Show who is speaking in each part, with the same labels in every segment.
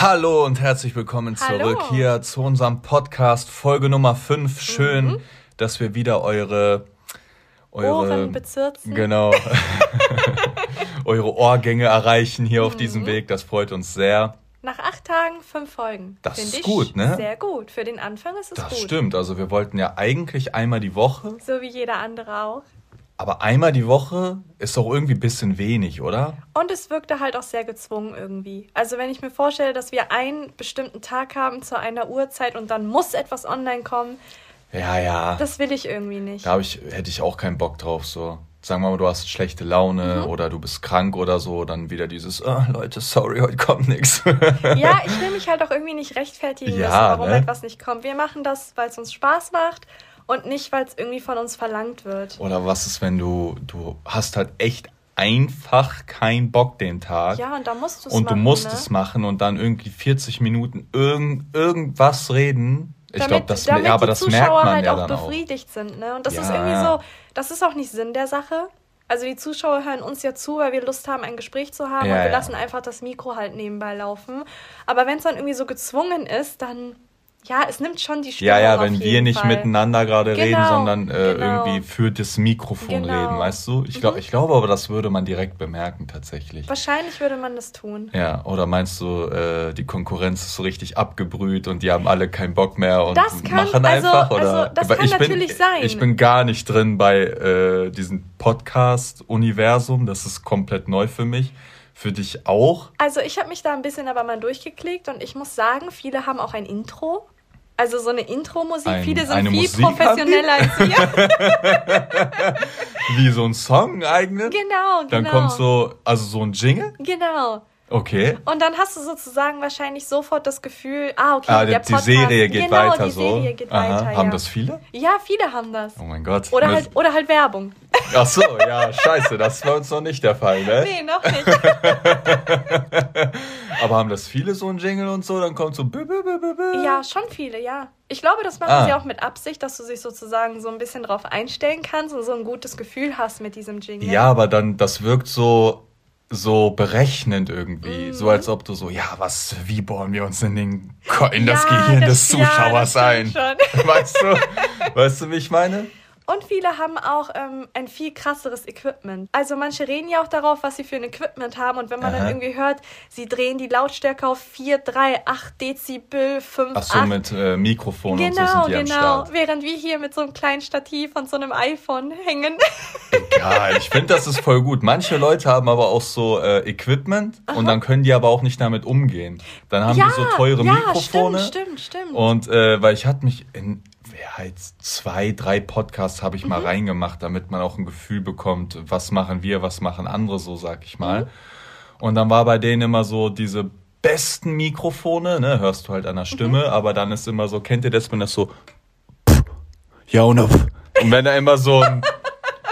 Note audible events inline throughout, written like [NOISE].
Speaker 1: Hallo und herzlich willkommen
Speaker 2: Hallo.
Speaker 1: zurück hier zu unserem Podcast Folge Nummer 5. Schön,
Speaker 2: Mhm.
Speaker 1: dass wir wieder eure eure
Speaker 2: Ohren bezirzen.
Speaker 1: genau [LAUGHS] eure Ohrgänge erreichen hier auf
Speaker 2: Mhm.
Speaker 1: diesem Weg. Das freut uns sehr.
Speaker 2: Nach acht Tagen fünf Folgen.
Speaker 1: Das
Speaker 2: Find
Speaker 1: ist
Speaker 2: ich
Speaker 1: gut, ne?
Speaker 2: Sehr gut. Für den Anfang ist es
Speaker 1: Das
Speaker 2: gut.
Speaker 1: stimmt. Also wir wollten ja eigentlich einmal die Woche,
Speaker 2: So wie jeder andere auch.
Speaker 1: Aber einmal die Woche ist doch irgendwie ein bisschen wenig, oder?
Speaker 2: Und es wirkte halt auch sehr gezwungen irgendwie. Also wenn ich mir vorstelle, dass wir einen bestimmten Tag haben zu einer Uhrzeit und dann muss etwas online kommen,
Speaker 1: Ja, ja.
Speaker 2: das will ich irgendwie nicht.
Speaker 1: Da ich, hätte ich auch keinen Bock drauf, so. Sagen wir mal, du hast schlechte Laune
Speaker 2: Mhm.
Speaker 1: oder du bist krank oder so, dann wieder dieses, oh, Leute, sorry, heute kommt nichts.
Speaker 2: Ja, [LAUGHS] ich will mich halt auch irgendwie nicht rechtfertigen
Speaker 1: Ja,
Speaker 2: müssen, warum
Speaker 1: ne?
Speaker 2: etwas nicht kommt. Wir machen das, weil es uns Spaß macht und nicht, weil es irgendwie von uns verlangt wird.
Speaker 1: Oder was ist, wenn du, du hast halt echt einfach keinen Bock den Tag
Speaker 2: Ja, und da musst du es
Speaker 1: und
Speaker 2: machen.
Speaker 1: du musst
Speaker 2: ne?
Speaker 1: es machen und dann irgendwie 40 Minuten irgend, irgendwas reden. Ich glaube, das,
Speaker 2: damit
Speaker 1: ja, aber
Speaker 2: die
Speaker 1: das
Speaker 2: Zuschauer
Speaker 1: merkt man
Speaker 2: halt
Speaker 1: ja
Speaker 2: auch
Speaker 1: dann auch.
Speaker 2: befriedigt sind, ne? Und das ist
Speaker 1: Ja,
Speaker 2: irgendwie
Speaker 1: ja.
Speaker 2: so, das ist auch nicht Sinn der Sache. Also die Zuschauer hören uns ja zu, weil wir Lust haben, ein Gespräch zu haben
Speaker 1: Ja,
Speaker 2: und wir lassen einfach das Mikro halt nebenbei laufen. Aber wenn es dann irgendwie so gezwungen ist, dann ja, es nimmt schon die Stimmung
Speaker 1: Ja, ja, wenn wir nicht
Speaker 2: Fall.
Speaker 1: miteinander gerade reden,
Speaker 2: Genau,
Speaker 1: sondern äh,
Speaker 2: genau.
Speaker 1: irgendwie für das Mikrofon
Speaker 2: Genau.
Speaker 1: reden, weißt du? Ich, glaub,
Speaker 2: Mhm.
Speaker 1: ich glaube aber, das würde man direkt bemerken tatsächlich.
Speaker 2: Wahrscheinlich würde man das tun.
Speaker 1: Ja, oder meinst du, äh, die Konkurrenz ist so richtig abgebrüht und die haben alle keinen Bock mehr und
Speaker 2: Das kann-
Speaker 1: machen
Speaker 2: also-
Speaker 1: einfach? Oder?
Speaker 2: also, das kann
Speaker 1: ich bin,
Speaker 2: natürlich sein.
Speaker 1: Ich bin gar nicht drin bei äh, diesem Podcast-Universum. Das ist komplett neu für mich. Für dich auch?
Speaker 2: Also ich habe mich da ein bisschen aber mal durchgeklickt und ich muss sagen, viele haben auch ein Intro. Also so eine Intro-Musik.
Speaker 1: Ein-
Speaker 2: Viele sind viel
Speaker 1: Musik
Speaker 2: professioneller als wir. [LAUGHS]
Speaker 1: Wie so ein Song eignet?
Speaker 2: genau, genau.
Speaker 1: Dann kommt so, also so ein Jingle?
Speaker 2: Genau.
Speaker 1: Okay.
Speaker 2: Und dann hast du sozusagen wahrscheinlich sofort das Gefühl, ah, okay,
Speaker 1: Ah,
Speaker 2: der
Speaker 1: die,
Speaker 2: Podcast,
Speaker 1: Serie geht
Speaker 2: genau,
Speaker 1: weiter
Speaker 2: die
Speaker 1: so.
Speaker 2: Serie geht
Speaker 1: Aha.
Speaker 2: weiter,
Speaker 1: Haben
Speaker 2: ja.
Speaker 1: das viele?
Speaker 2: Ja, viele haben das.
Speaker 1: Oh mein Gott.
Speaker 2: Oder halt, oder halt Werbung. [LAUGHS]
Speaker 1: Ach so, ja, scheiße, das war uns noch nicht der Fall, ne?
Speaker 2: Nee, noch nicht. [LAUGHS]
Speaker 1: Aber haben das viele so ein Jingle und so? Dann kommt so. bü- bü- bü- bü- bü.
Speaker 2: ja, schon viele, ja. Ich glaube, das machen
Speaker 1: Ah.
Speaker 2: sie auch mit Absicht, dass du dich sozusagen so ein bisschen drauf einstellen kannst und so ein gutes Gefühl hast mit diesem Jingle.
Speaker 1: Ja, aber dann, das wirkt so, so berechnend irgendwie.
Speaker 2: Mhm.
Speaker 1: So als ob du so, ja, was, wie bohren wir uns in, den, in das
Speaker 2: Ja,
Speaker 1: Gehirn des
Speaker 2: das- ja,
Speaker 1: Zuschauers
Speaker 2: das
Speaker 1: ein? Weißt du? Weißt du, wie ich meine?
Speaker 2: Und viele haben auch ähm, ein viel krasseres Equipment. Also manche reden ja auch darauf, was sie für ein Equipment haben. Und wenn man dann
Speaker 1: Aha.
Speaker 2: irgendwie hört, sie drehen die Lautstärke auf 4, 3, 8 Dezibel, 5,
Speaker 1: Ach so,
Speaker 2: 8.
Speaker 1: mit äh, Mikrofon und so
Speaker 2: Genau,
Speaker 1: sind die
Speaker 2: genau.
Speaker 1: Start.
Speaker 2: Während wir hier mit so einem kleinen Stativ und so einem iPhone hängen.
Speaker 1: Egal, ich finde, das ist voll gut. Manche Leute haben aber auch so äh, Equipment und dann können die aber auch nicht damit umgehen. Dann haben
Speaker 2: ja,
Speaker 1: die so teure
Speaker 2: ja,
Speaker 1: Mikrofone.
Speaker 2: Stimmt, stimmt, stimmt.
Speaker 1: Und äh, weil ich hatte mich in ja, jetzt zwei, drei Podcasts habe ich
Speaker 2: Mhm.
Speaker 1: mal reingemacht, damit man auch ein Gefühl bekommt, was machen wir, was machen andere so, sag ich mal.
Speaker 2: Mhm.
Speaker 1: Und dann war bei denen immer so diese besten Mikrofone, ne, hörst du halt an der Stimme,
Speaker 2: Mhm.
Speaker 1: aber dann ist immer so, kennt ihr das, wenn das so pff, ja und pff. und wenn da immer so ein [LAUGHS]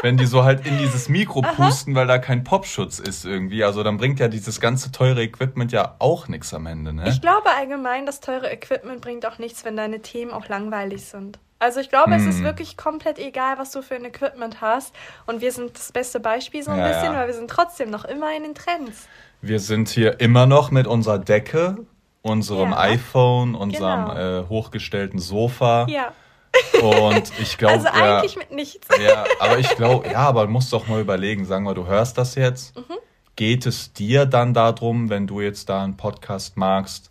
Speaker 1: wenn die so halt in dieses Mikro pusten, weil da kein Popschutz ist irgendwie, also dann bringt ja dieses ganze teure Equipment ja auch nichts am Ende, ne?
Speaker 2: Ich glaube allgemein, das teure Equipment bringt auch nichts, wenn deine Themen auch langweilig sind. Also ich glaube, es
Speaker 1: Hm.
Speaker 2: ist wirklich komplett egal, was du für ein Equipment hast. Und wir sind das beste Beispiel so ein
Speaker 1: Ja,
Speaker 2: bisschen,
Speaker 1: ja.
Speaker 2: weil wir sind trotzdem noch immer in den Trends.
Speaker 1: Wir sind hier immer noch mit unserer Decke, unserem
Speaker 2: Ja.
Speaker 1: iPhone, unserem
Speaker 2: Genau.
Speaker 1: äh, hochgestellten Sofa.
Speaker 2: Ja,
Speaker 1: Und ich glaube,
Speaker 2: also
Speaker 1: ja,
Speaker 2: eigentlich mit nichts.
Speaker 1: ja, aber ich glaube, ja, aber musst doch mal überlegen, sagen wir, du hörst das jetzt.
Speaker 2: Mhm.
Speaker 1: Geht es dir dann darum, wenn du jetzt da einen Podcast magst,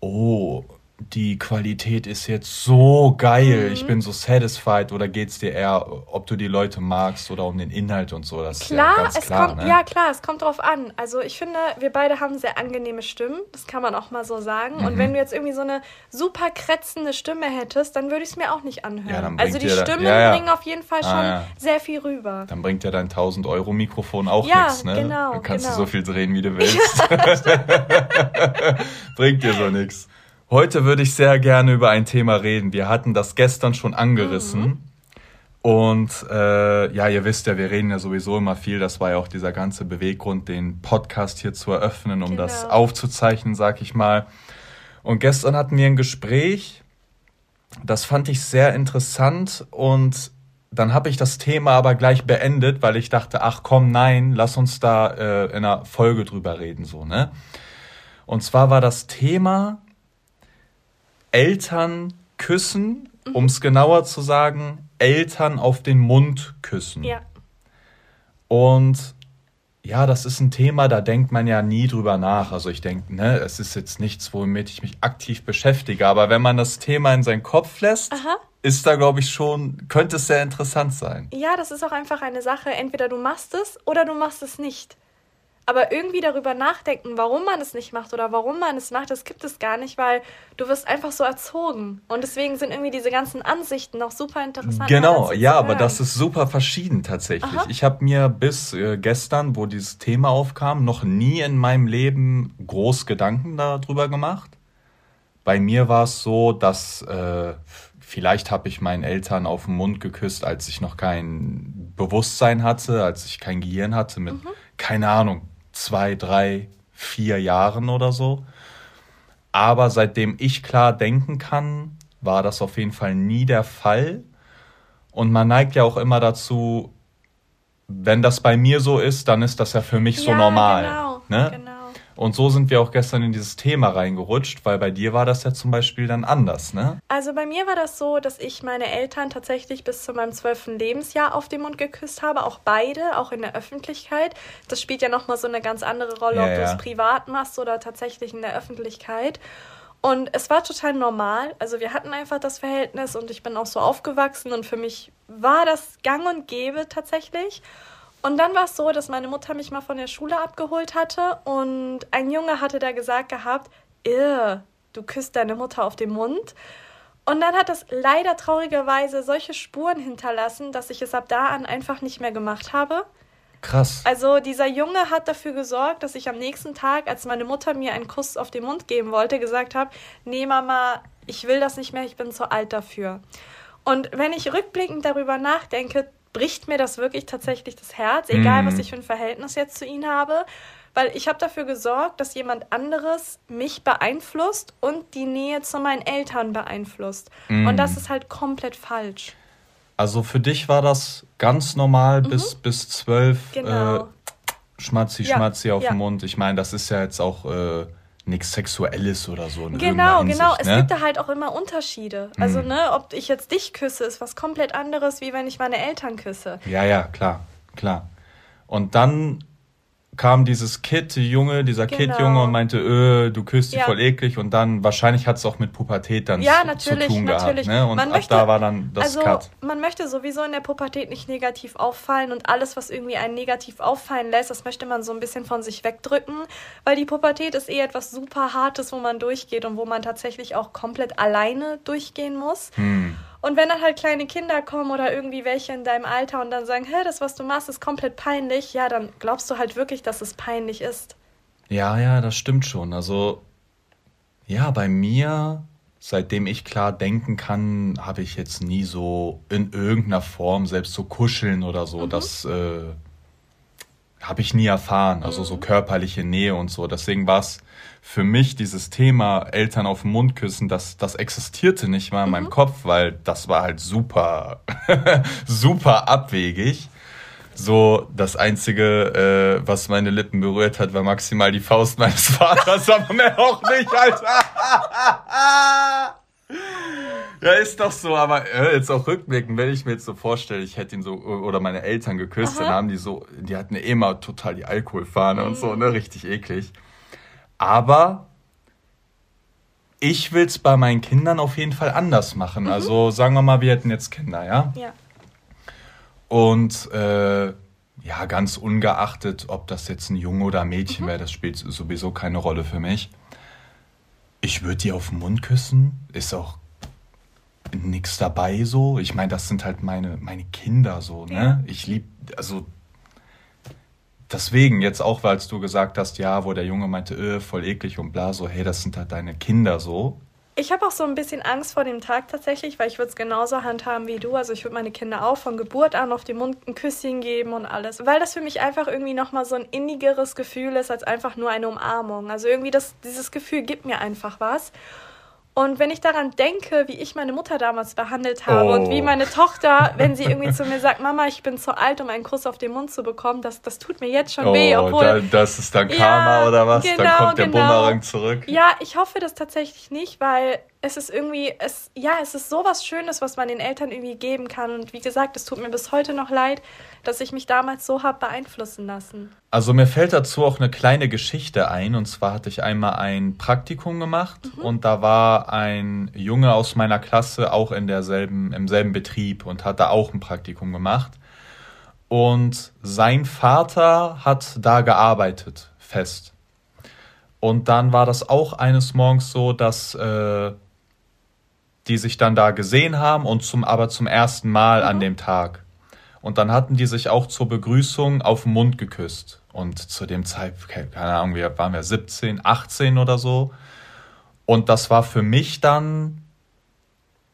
Speaker 1: oh, die Qualität ist jetzt so geil,
Speaker 2: Mhm.
Speaker 1: ich bin so satisfied, oder geht es dir eher, ob du die Leute magst oder um den Inhalt und so? Das ist ja
Speaker 2: Klar,
Speaker 1: ganz
Speaker 2: es
Speaker 1: klar,
Speaker 2: kommt,
Speaker 1: ne?
Speaker 2: ja klar, es kommt drauf an. Also ich finde, wir beide haben sehr angenehme Stimmen, das kann man auch mal so sagen.
Speaker 1: Mhm.
Speaker 2: Und wenn du jetzt irgendwie so eine super kratzende Stimme hättest, dann würde ich es mir auch nicht anhören.
Speaker 1: Ja,
Speaker 2: also die Stimmen
Speaker 1: ja, ja.
Speaker 2: bringen auf jeden Fall
Speaker 1: Ah,
Speaker 2: schon
Speaker 1: ja.
Speaker 2: sehr viel rüber.
Speaker 1: Dann bringt ja dein 1000 Euro Mikrofon auch
Speaker 2: Ja,
Speaker 1: nichts, ne?
Speaker 2: genau,
Speaker 1: Dann kannst
Speaker 2: genau.
Speaker 1: du so viel drehen, wie du [LAUGHS] willst. [LAUGHS] bringt dir so nichts. Heute würde ich sehr gerne über ein Thema reden. Wir hatten das gestern schon angerissen.
Speaker 2: Mhm.
Speaker 1: Und äh, ja, ihr wisst ja, wir reden ja sowieso immer viel. Das war ja auch dieser ganze Beweggrund, den Podcast hier zu eröffnen, um das
Speaker 2: Genau.
Speaker 1: aufzuzeichnen, sag ich mal. Und gestern hatten wir ein Gespräch, das fand ich sehr interessant und dann habe ich das Thema aber gleich beendet, weil ich dachte, ach komm, nein, lass uns da äh, in einer Folge drüber reden, so, ne? Und zwar war das Thema Eltern küssen, mhm. um es genauer zu sagen, Eltern auf den Mund küssen. Ja. Und ja, das ist ein Thema, da denkt man ja nie drüber nach. Also ich denke, ne, es ist jetzt nichts, womit ich mich aktiv beschäftige. Aber wenn man das Thema in seinen Kopf lässt, Aha. ist da, glaube ich, schon, könnte es sehr interessant sein.
Speaker 2: Ja, das ist auch einfach eine Sache. Entweder du machst es oder du machst es nicht. Aber irgendwie darüber nachdenken, warum man es nicht macht oder warum man es macht, das gibt es gar nicht, weil du wirst einfach so erzogen. Und deswegen sind irgendwie diese ganzen Ansichten noch super interessant.
Speaker 1: Genau, ja, aber das ist super verschieden tatsächlich. Aha. Ich habe mir bis äh, gestern, wo dieses Thema aufkam, noch nie in meinem Leben groß Gedanken darüber gemacht. Bei mir war es so, dass äh, vielleicht habe ich meinen Eltern auf den Mund geküsst, als ich noch kein Bewusstsein hatte, als ich kein Gehirn hatte, mit, mhm. keine Ahnung, zwei, drei, vier Jahren oder so. Aber seitdem ich klar denken kann, war das auf jeden Fall nie der Fall. Und man neigt ja auch immer dazu, wenn das bei mir so ist, dann ist das ja für mich ja, so normal. Genau, ne? genau. Und so sind wir auch gestern in dieses Thema reingerutscht, weil bei dir war das ja zum Beispiel dann anders, ne?
Speaker 2: Also bei mir war das so, dass ich meine Eltern tatsächlich bis zu meinem zwölften Lebensjahr auf den Mund geküsst habe, auch beide, auch in der Öffentlichkeit. Das spielt ja nochmal so eine ganz andere Rolle, ja, ob du es privat machst oder tatsächlich in der Öffentlichkeit. Und es war total normal. Also wir hatten einfach das Verhältnis und ich bin auch so aufgewachsen und für mich war das gang und gäbe tatsächlich. Und dann war es so, dass meine Mutter mich mal von der Schule abgeholt hatte und ein Junge hatte da gesagt gehabt, Irr, du küsst deine Mutter auf den Mund. Und dann hat das leider traurigerweise solche Spuren hinterlassen, dass ich es ab da an einfach nicht mehr gemacht habe. Krass. Also dieser Junge hat dafür gesorgt, dass ich am nächsten Tag, als meine Mutter mir einen Kuss auf den Mund geben wollte, gesagt habe, nee Mama, ich will das nicht mehr, ich bin zu alt dafür. Und wenn ich rückblickend darüber nachdenke, bricht mir das wirklich tatsächlich das Herz, egal mm. was mhm. ich für ein Verhältnis jetzt zu ihnen habe, weil ich habe dafür gesorgt, dass jemand anderes mich beeinflusst und die Nähe zu meinen Eltern beeinflusst. Mm. Und das ist halt komplett falsch.
Speaker 1: Also für dich war das ganz normal mhm. bis, bis zwölf genau. äh, Schmatzi, Schmatzi ja, auf ja. den Mund. Ich meine, das ist ja jetzt auch äh, nichts Sexuelles oder so.
Speaker 2: genau, Hinsicht, genau. Es ne? gibt da halt auch immer Unterschiede. Also, mhm. ne, ob ich jetzt dich küsse, ist was komplett anderes, wie wenn ich meine Eltern küsse.
Speaker 1: Ja, ja, klar, klar. Und dann kam dieses Kid, die Junge, dieser genau. Kid-Junge und meinte, öh, du küsst sie ja. voll eklig und dann wahrscheinlich hat es auch mit Pubertät dann ja, zu, zu tun natürlich. gehabt. Ne? Und man ab möchte,
Speaker 2: da war dann das also, Cut. Man möchte sowieso in der Pubertät nicht negativ auffallen und alles, was irgendwie einen negativ auffallen lässt, das möchte man so ein bisschen von sich wegdrücken, weil die Pubertät ist eh etwas super Hartes, wo man durchgeht und wo man tatsächlich auch komplett alleine durchgehen muss. Hm. Und wenn dann halt kleine Kinder kommen oder irgendwie welche in deinem Alter und dann sagen, hä, das, was du machst, ist komplett peinlich, ja, dann glaubst du halt wirklich, dass es peinlich ist.
Speaker 1: Ja, ja, das stimmt schon. Also, ja, bei mir, seitdem ich klar denken kann, habe ich jetzt nie so in irgendeiner Form, selbst so kuscheln oder so, mhm. das äh, habe ich nie erfahren. Also mhm. so körperliche Nähe und so. Deswegen war es für mich dieses Thema Eltern auf den Mund küssen, das, das existierte nicht mal in mhm. meinem Kopf, weil das war halt super, [LAUGHS] super abwegig. So, das Einzige, äh, was meine Lippen berührt hat, war maximal die Faust meines [LAUGHS] Vaters, aber mehr auch nicht, Alter. Ja, ist doch so, aber äh, jetzt auch rückblickend, wenn ich mir jetzt so vorstelle, ich hätte ihn so, oder meine Eltern geküsst, Aha. dann haben die so, die hatten immer total die Alkoholfahne mhm. und so, ne, richtig eklig. Aber ich will es bei meinen Kindern auf jeden Fall anders machen. Mhm. Also sagen wir mal, wir hätten jetzt Kinder, ja? Ja. Und äh, ja, ganz ungeachtet, ob das jetzt ein Junge oder ein Mädchen mhm. wäre, das spielt sowieso keine Rolle für mich. Ich würde die auf den Mund küssen, ist auch nichts dabei so. Ich meine, das sind halt meine, meine Kinder so, ne? Ja. Ich liebe, also deswegen jetzt auch, weil du gesagt hast, ja, wo der Junge meinte, öh, voll eklig und bla, so, hey, das sind halt deine Kinder so.
Speaker 2: Ich habe auch so ein bisschen Angst vor dem Tag tatsächlich, weil ich würde es genauso handhaben wie du. Also ich würde meine Kinder auch von Geburt an auf den Mund ein Küsschen geben und alles. Weil das für mich einfach irgendwie nochmal so ein innigeres Gefühl ist, als einfach nur eine Umarmung. Also irgendwie das, dieses Gefühl gibt mir einfach was. Und wenn ich daran denke, wie ich meine Mutter damals behandelt habe oh. und wie oh. meine Tochter, wenn sie [LAUGHS] irgendwie zu mir sagt, Mama, ich bin zu alt, um einen Kuss auf den Mund zu bekommen, das, das tut mir jetzt schon oh, weh. Obwohl, da, das ist dann Karma ja, oder was? Genau, dann kommt der genau. Bumerang zurück. Ja, ich hoffe das tatsächlich nicht, weil es ist irgendwie, es, ja, es ist so was Schönes, was man den Eltern irgendwie geben kann. Und wie gesagt, es tut mir bis heute noch leid, dass ich mich damals so habe beeinflussen lassen.
Speaker 1: Also mir fällt dazu auch eine kleine Geschichte ein. Und zwar hatte ich einmal ein Praktikum gemacht mhm. und da war ein Junge aus meiner Klasse auch in derselben, im selben Betrieb und hat da auch ein Praktikum gemacht. Und sein Vater hat da gearbeitet, fest. Und dann war das auch eines Morgens so, dass äh, die sich dann da gesehen haben und zum, aber zum ersten Mal mhm. an dem Tag. Und dann hatten die sich auch zur Begrüßung auf den Mund geküsst. Und zu dem Zeitpunkt, keine Ahnung, wir waren wir 17, 18 oder so. Und das war für mich dann,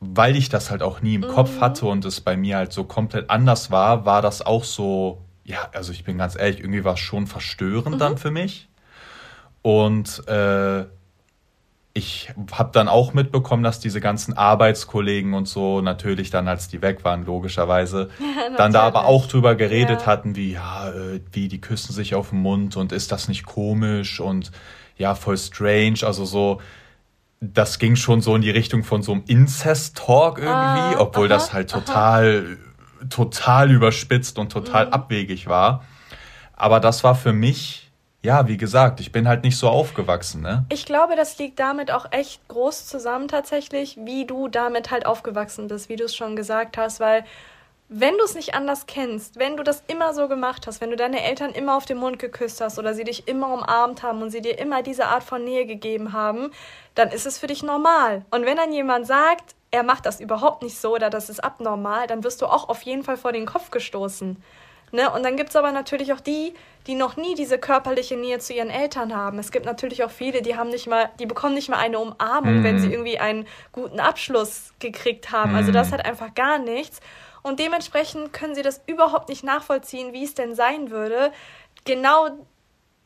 Speaker 1: weil ich das halt auch nie im mhm. Kopf hatte und es bei mir halt so komplett anders war, war das auch so, ja, also ich bin ganz ehrlich, irgendwie war es schon verstörend mhm. dann für mich. Und äh, ich habe dann auch mitbekommen, dass diese ganzen Arbeitskollegen und so natürlich dann, als die weg waren, logischerweise, [LAUGHS] ja, dann da aber auch drüber geredet ja. hatten, wie, ja, äh, wie, die küssen sich auf den Mund und ist das nicht komisch und ja, voll strange, also so, das ging schon so in die Richtung von so einem Incest-Talk irgendwie, ah, obwohl aha, das halt total, aha. total überspitzt und total mhm. abwegig war. Aber das war für mich ja, wie gesagt, ich bin halt nicht so aufgewachsen, ne?
Speaker 2: Ich glaube, das liegt damit auch echt groß zusammen tatsächlich, wie du damit halt aufgewachsen bist, wie du es schon gesagt hast, weil wenn du es nicht anders kennst, wenn du das immer so gemacht hast, wenn du deine Eltern immer auf den Mund geküsst hast oder sie dich immer umarmt haben und sie dir immer diese Art von Nähe gegeben haben, dann ist es für dich normal. Und wenn dann jemand sagt, er macht das überhaupt nicht so oder das ist abnormal, dann wirst du auch auf jeden Fall vor den Kopf gestoßen. Ne? Und dann gibt es aber natürlich auch die, die noch nie diese körperliche Nähe zu ihren Eltern haben. Es gibt natürlich auch viele, die haben nicht mal, die bekommen nicht mal eine Umarmung, mm. wenn sie mhm. irgendwie einen guten Abschluss gekriegt haben. Mm. Also das mhm. hat einfach gar nichts. Und dementsprechend können sie das überhaupt nicht nachvollziehen, wie es denn sein würde, genau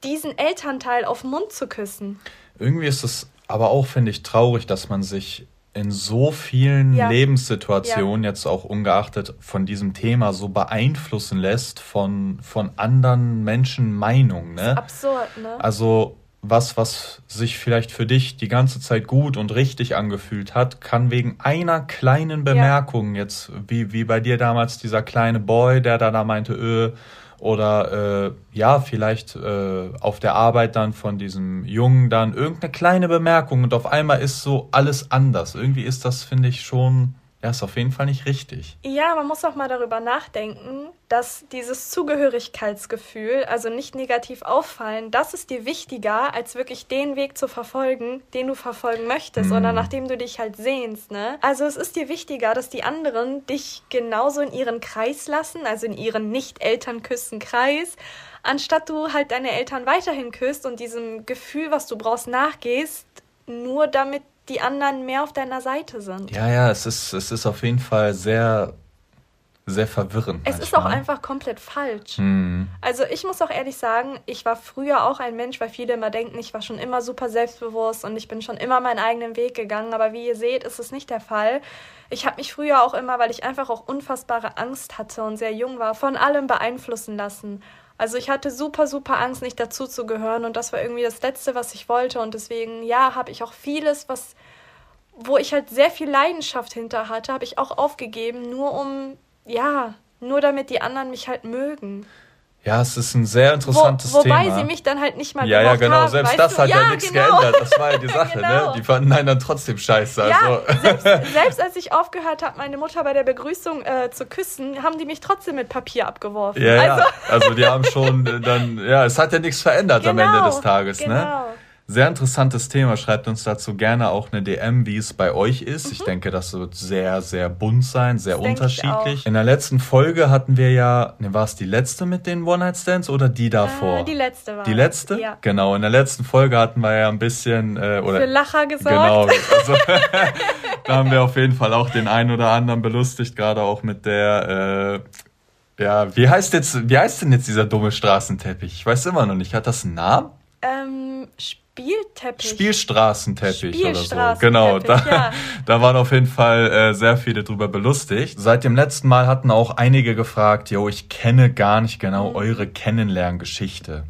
Speaker 2: diesen Elternteil auf den Mund zu küssen.
Speaker 1: Irgendwie ist es aber auch, finde ich, traurig, dass man sich in so vielen ja. Lebenssituationen, ja. jetzt auch ungeachtet von diesem Thema, so beeinflussen lässt von, von anderen Menschen Meinungen. Ne? absurd, ne? Also was, was sich vielleicht für dich die ganze Zeit gut und richtig angefühlt hat, kann wegen einer kleinen Bemerkung ja. jetzt, wie, wie bei dir damals dieser kleine Boy, der da, da meinte, öh, oder äh, ja, vielleicht äh, auf der Arbeit dann von diesem Jungen dann irgendeine kleine Bemerkung und auf einmal ist so alles anders. Irgendwie ist das, finde ich, schon ja, ist auf jeden Fall nicht richtig.
Speaker 2: Ja, man muss auch mal darüber nachdenken, dass dieses Zugehörigkeitsgefühl, also nicht negativ auffallen, das ist dir wichtiger, als wirklich den Weg zu verfolgen, den du verfolgen möchtest mm. oder nachdem du dich halt sehnst. Ne? Also es ist dir wichtiger, dass die anderen dich genauso in ihren Kreis lassen, also in ihren Nicht-Elternküssen-Kreis, anstatt du halt deine Eltern weiterhin küsst und diesem Gefühl, was du brauchst, nachgehst, nur damit die anderen mehr auf deiner Seite sind.
Speaker 1: Ja, ja, es ist, es ist auf jeden Fall sehr, sehr verwirrend.
Speaker 2: Es manchmal. ist auch einfach komplett falsch. Mhm. Also ich muss auch ehrlich sagen, ich war früher auch ein Mensch, weil viele immer denken, ich war schon immer super selbstbewusst und ich bin schon immer meinen eigenen Weg gegangen. Aber wie ihr seht, ist es nicht der Fall. Ich habe mich früher auch immer, weil ich einfach auch unfassbare Angst hatte und sehr jung war, von allem beeinflussen lassen. Also ich hatte super, super Angst, nicht dazu zu gehören und das war irgendwie das Letzte, was ich wollte und deswegen, ja, habe ich auch vieles, was, wo ich halt sehr viel Leidenschaft hinter hatte, habe ich auch aufgegeben, nur um, ja, nur damit die anderen mich halt mögen.
Speaker 1: Ja, es ist ein sehr interessantes Wo, wobei Thema. Wobei sie mich dann halt nicht mal Ja, ja, genau. Haben, selbst das du? hat ja, ja nichts genau. geändert. Das war ja die [LAUGHS] Sache, ne? genau. ne? Die fanden einen dann trotzdem scheiße. Ja,
Speaker 2: also. selbst, [LAUGHS] selbst, als ich aufgehört habe, meine Mutter bei der Begrüßung äh, zu küssen, haben die mich trotzdem mit Papier abgeworfen. Ja,
Speaker 1: also, ja. also die haben schon äh, dann, ja, es hat ja nichts verändert genau, am Ende genau, des Tages, ne? genau. ne? Sehr interessantes Thema. Schreibt uns dazu gerne auch eine DM, wie es bei euch ist. Mhm. Ich denke, das wird sehr, sehr bunt sein, sehr das unterschiedlich. In der letzten Folge hatten wir ja, ne, war es die letzte mit den One-Night-Stands oder die davor? Äh, die letzte war. Die letzte? Ja. Genau. In der letzten Folge hatten wir ja ein bisschen, äh, oder. Für Lacher gesorgt. Genau. [LAUGHS] Also, [LAUGHS] da haben wir auf jeden Fall auch den einen oder anderen belustigt, gerade auch mit der, äh, ja, wie heißt jetzt, wie heißt denn jetzt dieser dumme Straßenteppich? Ich weiß immer noch nicht. Hat das einen Namen?
Speaker 2: Ähm, Spielteppich.
Speaker 1: Spielstraßenteppich, Spielstraßenteppich oder so. Genau, da, ja. [LAUGHS] da waren auf jeden Fall äh, sehr viele drüber belustigt. Seit dem letzten Mal hatten auch einige gefragt, yo, ich kenne gar nicht genau mhm. eure Kennenlerngeschichte.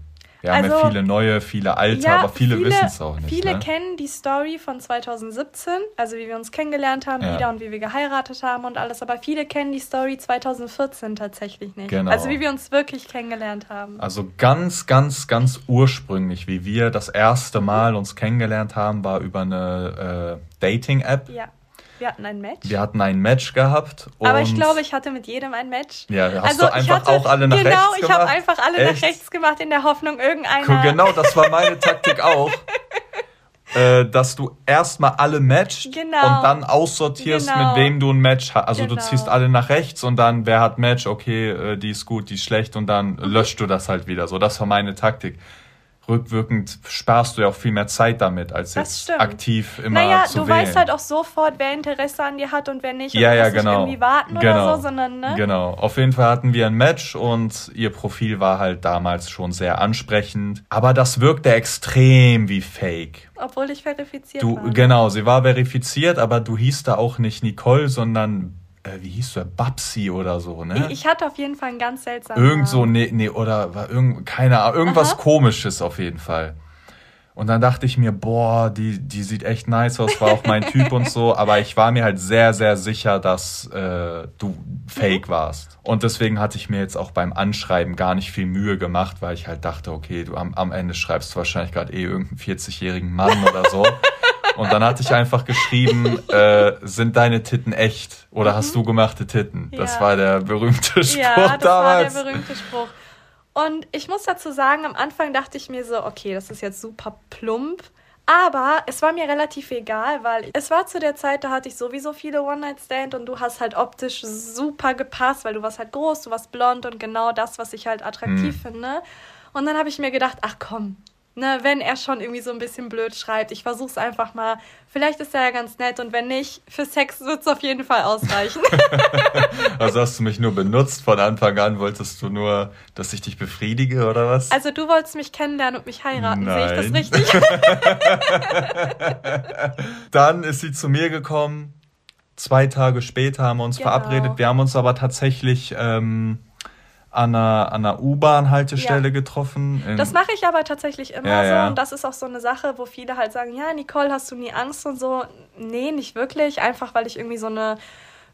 Speaker 1: Wir also, haben ja also, viele neue, viele alte, ja, aber viele, viele wissen es auch nicht.
Speaker 2: Viele
Speaker 1: ne?
Speaker 2: kennen die Story von 2017, also wie wir uns kennengelernt haben ja. wieder und wie wir geheiratet haben und alles, aber viele kennen die Story 2014 tatsächlich nicht. Genau. Also wie wir uns wirklich kennengelernt haben.
Speaker 1: Also ganz, ganz, ganz ursprünglich, wie wir das erste Mal uns kennengelernt haben, war über eine äh, Dating-App.
Speaker 2: Ja. Wir hatten ein Match.
Speaker 1: Wir hatten ein Match gehabt.
Speaker 2: Aber ich glaube, ich hatte mit jedem ein Match.
Speaker 1: Ja, hast also du einfach hatte, auch alle nach genau, rechts
Speaker 2: gemacht? Genau, ich habe einfach alle Echt? nach rechts gemacht in der Hoffnung, irgendeiner...
Speaker 1: Genau, das war meine Taktik auch. [LAUGHS] Äh, dass du erstmal alle matcht genau. und dann aussortierst, genau. mit wem du ein Match hast. Also genau. du ziehst alle nach rechts und dann, wer hat Match, okay, äh, die ist gut, die ist schlecht und dann mhm. löscht du das halt wieder. So, das war meine Taktik rückwirkend sparst du ja auch viel mehr Zeit damit, als das jetzt stimmt. aktiv immer naja, zu
Speaker 2: du wählen. weißt halt auch sofort, wer Interesse an dir hat und wer nicht. Und
Speaker 1: ja, ja, genau.
Speaker 2: Nicht irgendwie warten
Speaker 1: genau.
Speaker 2: oder so, sondern, ne?
Speaker 1: Genau. Auf jeden Fall hatten wir ein Match und ihr Profil war halt damals schon sehr ansprechend. Aber das wirkte extrem wie Fake.
Speaker 2: Obwohl ich verifiziert
Speaker 1: du,
Speaker 2: war.
Speaker 1: Genau, sie war verifiziert, aber du hieß da auch nicht Nicole, sondern äh, wie hieß der, Babsi oder so, ne?
Speaker 2: Ich hatte auf jeden Fall einen ganz seltsamen
Speaker 1: Irgend so, nee, nee, oder war irgend, keine Ahnung, irgendwas Aha. komisches auf jeden Fall. Und dann dachte ich mir, boah, die, die sieht echt nice aus, war auch mein [LAUGHS] Typ und so, aber ich war mir halt sehr, sehr sicher, dass äh, du fake warst. Und deswegen hatte ich mir jetzt auch beim Anschreiben gar nicht viel Mühe gemacht, weil ich halt dachte, okay, du am, am Ende schreibst du wahrscheinlich gerade eh irgendeinen 40-jährigen Mann oder so. [LAUGHS] Und dann hatte ich einfach geschrieben, äh, sind deine Titten echt oder mhm. hast du gemachte Titten? Ja. Das war der berühmte Spruch ja, das damals.
Speaker 2: war der berühmte Spruch. Und ich muss dazu sagen, am Anfang dachte ich mir so, okay, das ist jetzt super plump. Aber es war mir relativ egal, weil es war zu der Zeit, da hatte ich sowieso viele One-Night-Stand und du hast halt optisch super gepasst, weil du warst halt groß, du warst blond und genau das, was ich halt attraktiv mhm. finde. Und dann habe ich mir gedacht, ach komm, ne, wenn er schon irgendwie so ein bisschen blöd schreibt, ich versuch's einfach mal. Vielleicht ist er ja ganz nett und wenn nicht, für Sex wird's auf jeden Fall ausreichen. [LAUGHS]
Speaker 1: also hast du mich nur benutzt von Anfang an? Wolltest du nur, dass ich dich befriedige oder was?
Speaker 2: Also du wolltest mich kennenlernen und mich heiraten, sehe ich das richtig? [LAUGHS]
Speaker 1: Dann ist sie zu mir gekommen. Zwei Tage später haben wir uns genau. verabredet. Wir haben uns aber tatsächlich ähm, an einer, einer U-Bahn-Haltestelle ja. getroffen.
Speaker 2: Das mache ich aber tatsächlich immer ja, so. Ja. Und das ist auch so eine Sache, wo viele halt sagen, ja, Nicole, hast du nie Angst und so? Nee, nicht wirklich. Einfach, weil ich irgendwie so eine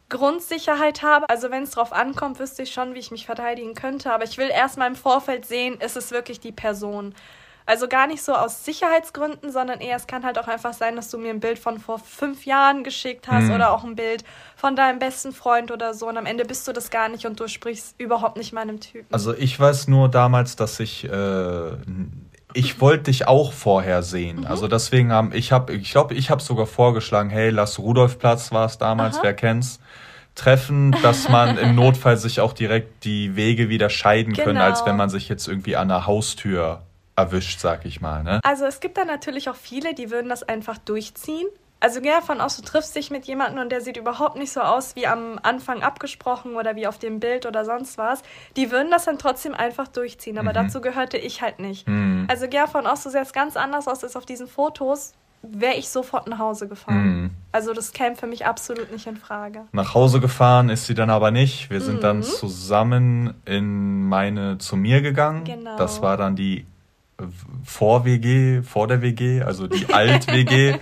Speaker 2: Grundsicherheit habe. Also wenn es drauf ankommt, wüsste ich schon, wie ich mich verteidigen könnte. Aber ich will erstmal im Vorfeld sehen, ist es wirklich die Person. Also gar nicht so aus Sicherheitsgründen, sondern eher, es kann halt auch einfach sein, dass du mir ein Bild von vor fünf Jahren geschickt hast mhm. oder auch ein Bild von deinem besten Freund oder so. Und am Ende bist du das gar nicht und du sprichst überhaupt nicht meinem Typen.
Speaker 1: Also ich weiß nur damals, dass ich. Äh, ich wollte dich auch vorher sehen. Mhm. Also deswegen haben ich habe ich glaube, ich habe sogar vorgeschlagen, hey, lass Rudolfplatz war es damals, Aha. wer kennt's? treffen, dass man im [LAUGHS] Notfall sich auch direkt die Wege wieder scheiden genau. können, als wenn man sich jetzt irgendwie an der Haustür erwischt, sag ich mal. Ne?
Speaker 2: Also es gibt da natürlich auch viele, die würden das einfach durchziehen. Also geh davon aus, du triffst dich mit jemandem und der sieht überhaupt nicht so aus wie am Anfang abgesprochen oder wie auf dem Bild oder sonst was. Die würden das dann trotzdem einfach durchziehen, aber mhm. dazu gehörte ich halt nicht. Mhm. Also geh davon aus, du sähst ganz anders aus als auf diesen Fotos, wäre ich sofort nach Hause gefahren. Mhm. Also das käme für mich absolut nicht in Frage.
Speaker 1: Nach Hause gefahren ist sie dann aber nicht. Wir sind dann mhm. zusammen in meine zu mir gegangen. Genau. Das war dann die vor WG, vor der WG, also die [LAUGHS] Alt-WG.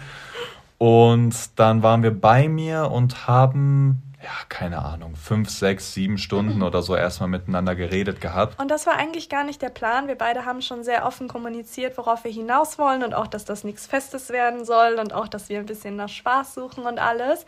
Speaker 1: und dann waren wir bei mir und haben, ja, keine Ahnung, fünf, sechs, sieben Stunden oder so erstmal miteinander geredet gehabt.
Speaker 2: Und das war eigentlich gar nicht der Plan. Wir beide haben schon sehr offen kommuniziert, worauf wir hinaus wollen und auch, dass das nichts Festes werden soll und auch, dass wir ein bisschen nach Spaß suchen und alles.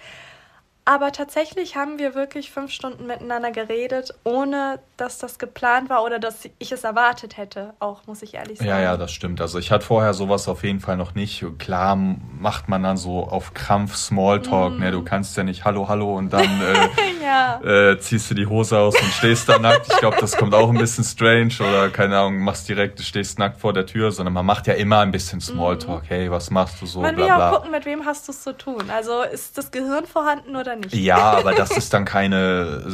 Speaker 2: Aber tatsächlich haben wir wirklich fünf Stunden miteinander geredet, ohne dass das geplant war oder dass ich es erwartet hätte, auch muss ich ehrlich sagen.
Speaker 1: Ja, ja, das stimmt. Also ich hatte vorher sowas auf jeden Fall noch nicht. Klar macht man dann so auf Krampf Smalltalk, mm. ne? Du kannst ja nicht Hallo, Hallo und dann äh, [LAUGHS] ja. äh, ziehst du die Hose aus und stehst da nackt. Ich glaube, das kommt auch ein bisschen strange oder keine Ahnung, machst direkt, du stehst nackt vor der Tür, sondern man macht ja immer ein bisschen Smalltalk. Mm. Hey, was machst du so?
Speaker 2: Man will ja auch gucken, mit wem hast du es zu tun. Also ist das Gehirn vorhanden oder nicht.
Speaker 1: Ja, [LAUGHS] aber das ist dann keine,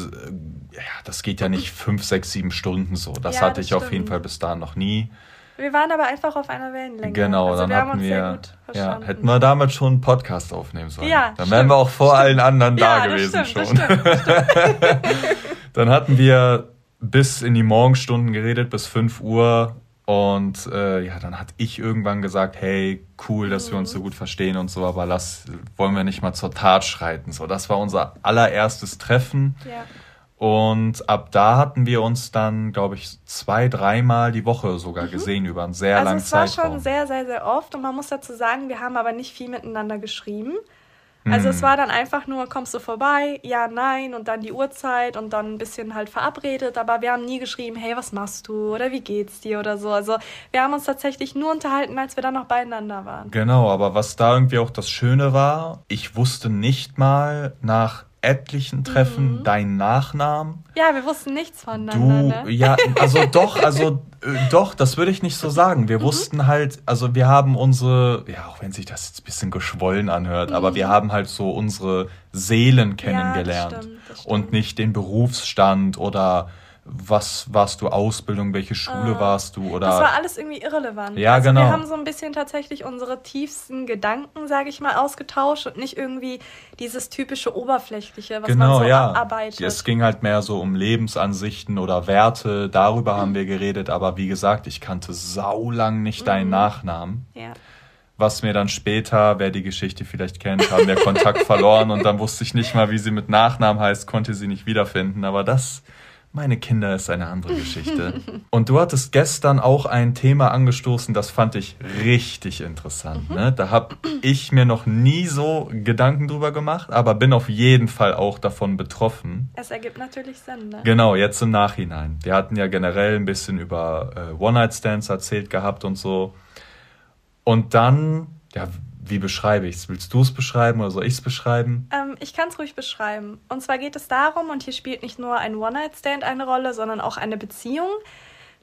Speaker 1: ja, das geht ja nicht fünf, sechs, sieben Stunden so. Das ja, hatte das ich stimmt. auf jeden Fall bis dahin noch nie.
Speaker 2: Wir waren aber einfach auf einer Wellenlänge. Genau, also dann
Speaker 1: wir hatten wir, ja, hätten wir damals schon einen Podcast aufnehmen sollen. Ja, dann wären wir auch vor stimmt. allen anderen ja, da gewesen stimmt, schon. Stimmt, stimmt. [LAUGHS] dann hatten wir bis in die Morgenstunden geredet, bis 5 Uhr. Und äh, ja, dann hat ich irgendwann gesagt, hey, cool, dass mhm. wir uns so mhm. gut verstehen und so, aber lass, wollen wir nicht mal zur Tat schreiten. So, das war unser allererstes Treffen. Ja. Und ab da hatten wir uns dann, glaube ich, zwei, dreimal die Woche sogar mhm. gesehen über einen sehr also langen Zeitraum.
Speaker 2: Also es war schon sehr, sehr, sehr oft und man muss dazu sagen, wir haben aber nicht viel miteinander geschrieben. Also es hm. war dann einfach nur, kommst du vorbei, ja, nein und dann die Uhrzeit und dann ein bisschen halt verabredet, aber wir haben nie geschrieben, hey, was machst du oder wie geht's dir oder so. Also wir haben uns tatsächlich nur unterhalten, als wir dann noch beieinander waren.
Speaker 1: Genau, aber was da irgendwie auch das Schöne war, ich wusste nicht mal nach etlichen Treffen mhm. deinen Nachnamen.
Speaker 2: Ja, wir wussten nichts voneinander.
Speaker 1: Du, ne? ja, [LAUGHS] also doch, also äh, doch, das würde ich nicht so sagen. Wir mhm. wussten halt, also wir haben unsere, ja, auch wenn sich das jetzt ein bisschen geschwollen anhört, mhm. aber wir haben halt so unsere Seelen kennengelernt ja, das stimmt, das stimmt. und nicht den Berufsstand oder was warst du Ausbildung, welche Schule äh, warst du oder
Speaker 2: Das war alles irgendwie irrelevant. Ja, also genau. Wir haben so ein bisschen tatsächlich unsere tiefsten Gedanken, sage ich mal, ausgetauscht und nicht irgendwie dieses typische oberflächliche, was genau, man so
Speaker 1: ja. abarbeitet. Es ging halt mehr so um Lebensansichten oder Werte, darüber mhm. haben wir geredet, aber wie gesagt, ich kannte saulang nicht mhm. deinen Nachnamen. Ja. Was mir dann später, wer die Geschichte vielleicht kennt, haben wir Kontakt [LAUGHS] verloren und dann wusste ich nicht mal, wie sie mit Nachnamen heißt, konnte sie nicht wiederfinden. Aber das meine Kinder ist eine andere Geschichte. Und du hattest gestern auch ein Thema angestoßen, das fand ich richtig interessant. Mhm. Ne? Da habe ich mir noch nie so Gedanken drüber gemacht, aber bin auf jeden Fall auch davon betroffen.
Speaker 2: Es ergibt natürlich Sinn, ne?
Speaker 1: Genau, jetzt im Nachhinein. Wir hatten ja generell ein bisschen über äh, One-Night-Stands erzählt gehabt und so. Und dann, ja, wie beschreibe ich es? Willst du es beschreiben oder soll ich es beschreiben?
Speaker 2: Ähm, ich kann es ruhig beschreiben. Und zwar geht es darum, und hier spielt nicht nur ein One-Night-Stand eine Rolle, sondern auch eine Beziehung,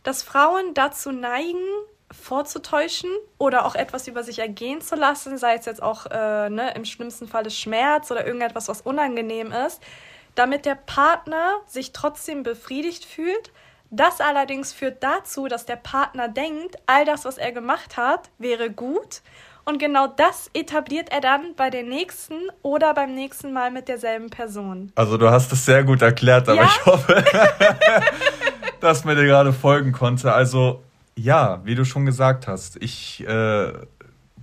Speaker 2: dass Frauen dazu neigen, vorzutäuschen oder auch etwas über sich ergehen zu lassen, sei es jetzt auch äh, ne, im schlimmsten Fall Schmerz oder irgendetwas, was unangenehm ist, damit der Partner sich trotzdem befriedigt fühlt. Das allerdings führt dazu, dass der Partner denkt, all das, was er gemacht hat, wäre gut und genau das etabliert er dann bei der nächsten oder beim nächsten Mal mit derselben Person.
Speaker 1: Also du hast es sehr gut erklärt, aber ja? ich hoffe, [LAUGHS] dass man dir gerade folgen konnte. Also ja, wie du schon gesagt hast, ich, äh,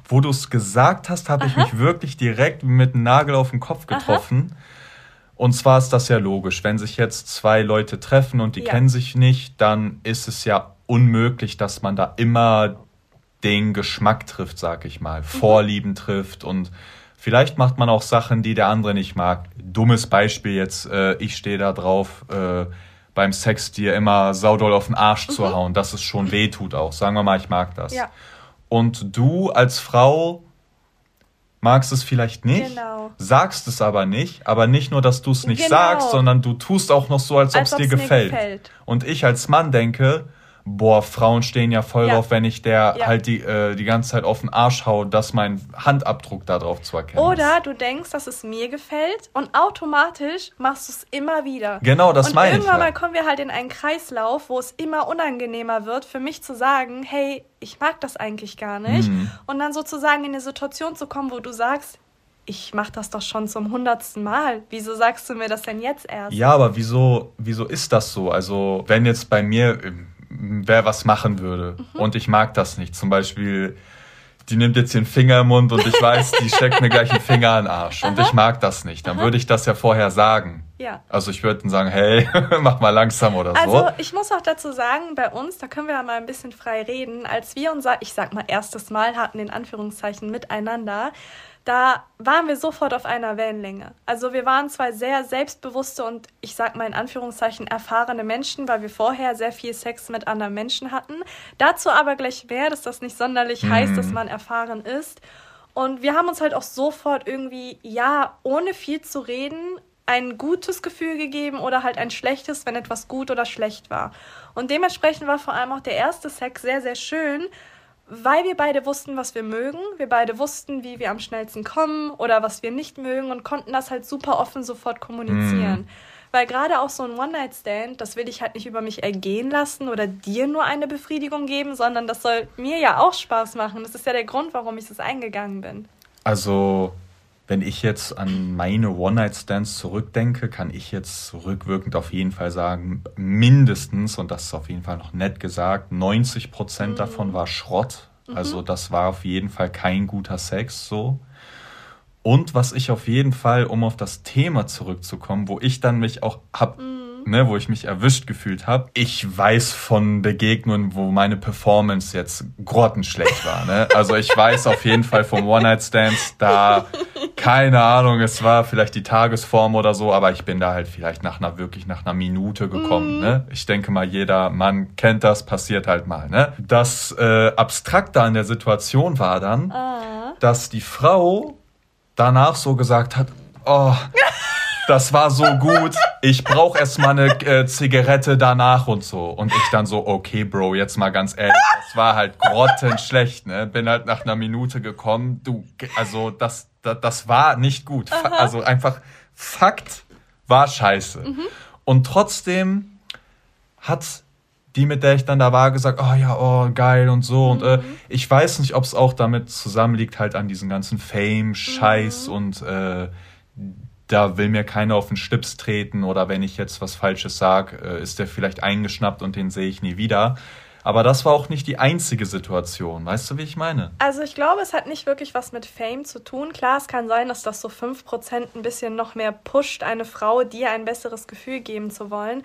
Speaker 1: wo du es gesagt hast, habe ich mich wirklich direkt mit einem Nagel auf den Kopf getroffen. Aha. Und zwar ist das ja logisch. Wenn sich jetzt zwei Leute treffen und die ja. kennen sich nicht, dann ist es ja unmöglich, dass man da immer den Geschmack trifft, sag ich mal. Vorlieben trifft und vielleicht macht man auch Sachen, die der andere nicht mag. Dummes Beispiel jetzt, äh, ich stehe da drauf, äh, beim Sex dir immer saudoll auf den Arsch mhm. zu hauen, dass es schon weh tut auch. Sagen wir mal, ich mag das. Ja. Und du als Frau magst es vielleicht nicht, genau. sagst es aber nicht, aber nicht nur, dass du es nicht genau. sagst, sondern du tust auch noch so, als, als ob es dir gefällt. gefällt. Und ich als Mann denke, boah, Frauen stehen ja voll ja. drauf, wenn ich der ja. halt die, äh, die ganze Zeit auf den Arsch hau, dass mein Handabdruck da drauf zu erkennen
Speaker 2: Oder ist. du denkst, dass es mir gefällt und automatisch machst du es immer wieder.
Speaker 1: Genau, das meine ich.
Speaker 2: Und irgendwann mal kommen wir halt in einen Kreislauf, wo es immer unangenehmer wird, für mich zu sagen, hey, ich mag das eigentlich gar nicht. Mhm. Und dann sozusagen in eine Situation zu kommen, wo du sagst, ich mache das doch schon zum hundertsten Mal. Wieso sagst du mir das denn jetzt erst?
Speaker 1: Ja, aber wieso, wieso ist das so? Also, wenn jetzt bei mir wer was machen würde. Mhm. Und ich mag das nicht. Zum Beispiel, die nimmt jetzt den Finger im Mund und ich [LAUGHS] weiß, die steckt mir gleich einen Finger in den Arsch. Und ich mag das nicht. Dann würde ich das ja vorher sagen. Ja. Also ich würde dann sagen, hey, [LAUGHS] mach mal langsam oder
Speaker 2: so. Also ich muss auch dazu sagen, bei uns, da können wir ja mal ein bisschen frei reden, als wir unser, ich sag mal, erstes Mal hatten, in Anführungszeichen, miteinander, da waren wir sofort auf einer Wellenlänge. Also wir waren zwei sehr selbstbewusste und ich sag mal in Anführungszeichen erfahrene Menschen, weil wir vorher sehr viel Sex mit anderen Menschen hatten. Dazu aber gleich mehr, dass das nicht sonderlich mhm. heißt, dass man erfahren ist. Und wir haben uns halt auch sofort irgendwie, ja, ohne viel zu reden, ein gutes Gefühl gegeben oder halt ein schlechtes, wenn etwas gut oder schlecht war. Und dementsprechend war vor allem auch der erste Sex sehr, sehr schön, weil wir beide wussten, was wir mögen. Wir beide wussten, wie wir am schnellsten kommen oder was wir nicht mögen und konnten das halt super offen sofort kommunizieren. Mm. Weil gerade auch so ein One-Night-Stand, das will ich halt nicht über mich ergehen lassen oder dir nur eine Befriedigung geben, sondern das soll mir ja auch Spaß machen. Das ist ja der Grund, warum ich das eingegangen bin.
Speaker 1: Also, wenn ich jetzt an meine One-Night-Stands zurückdenke, kann ich jetzt rückwirkend auf jeden Fall sagen, mindestens, und das ist auf jeden Fall noch nett gesagt, 90 Prozent mhm. davon war Schrott. Mhm. Also das war auf jeden Fall kein guter Sex so. Und was ich auf jeden Fall, um auf das Thema zurückzukommen, wo ich dann mich auch hab, mhm. ne, wo ich mich erwischt gefühlt habe, ich weiß von Begegnungen, wo meine Performance jetzt grottenschlecht war. Ne? Also ich weiß auf jeden Fall vom One-Night-Stands, da, [LAUGHS] keine Ahnung, es war vielleicht die Tagesform oder so, aber ich bin da halt vielleicht nach einer, wirklich nach einer Minute gekommen. Mhm. Ne? Ich denke mal, jeder Mann kennt das, passiert halt mal. Ne? Das äh, Abstrakte an der Situation war dann, ah. dass die Frau danach so gesagt hat, oh, das war so gut, ich brauche erstmal eine äh, Zigarette danach und so. Und ich dann so, okay, Bro, jetzt mal ganz ehrlich, das war halt grottenschlecht, ne? Bin halt nach einer Minute gekommen, du, also das, das, das war nicht gut. Aha. Also einfach, Fakt war scheiße. Mhm. Und trotzdem hat die, mit der ich dann da war, gesagt, oh ja, oh geil und so. Mhm. Und äh, mhm. ich weiß nicht, ob es auch damit zusammenliegt, halt an diesen ganzen Fame-Scheiß mhm. und äh, da will mir keiner auf den Stips treten oder wenn ich jetzt was Falsches sage, äh, ist der vielleicht eingeschnappt und den sehe ich nie wieder. Aber das war auch nicht die einzige Situation. Weißt du, wie ich meine?
Speaker 2: Also ich glaube, es hat nicht wirklich was mit Fame zu tun. Klar, es kann sein, dass das so 5% ein bisschen noch mehr pusht, eine Frau dir ein besseres Gefühl geben zu wollen.